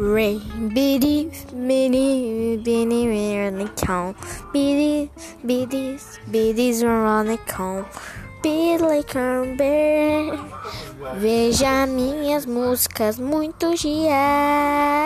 Ray, biddy, biddy, biddy, the count. Biddy, Biddy's, biddies, on the count. Billy Camber. Veja minhas músicas muitos dias.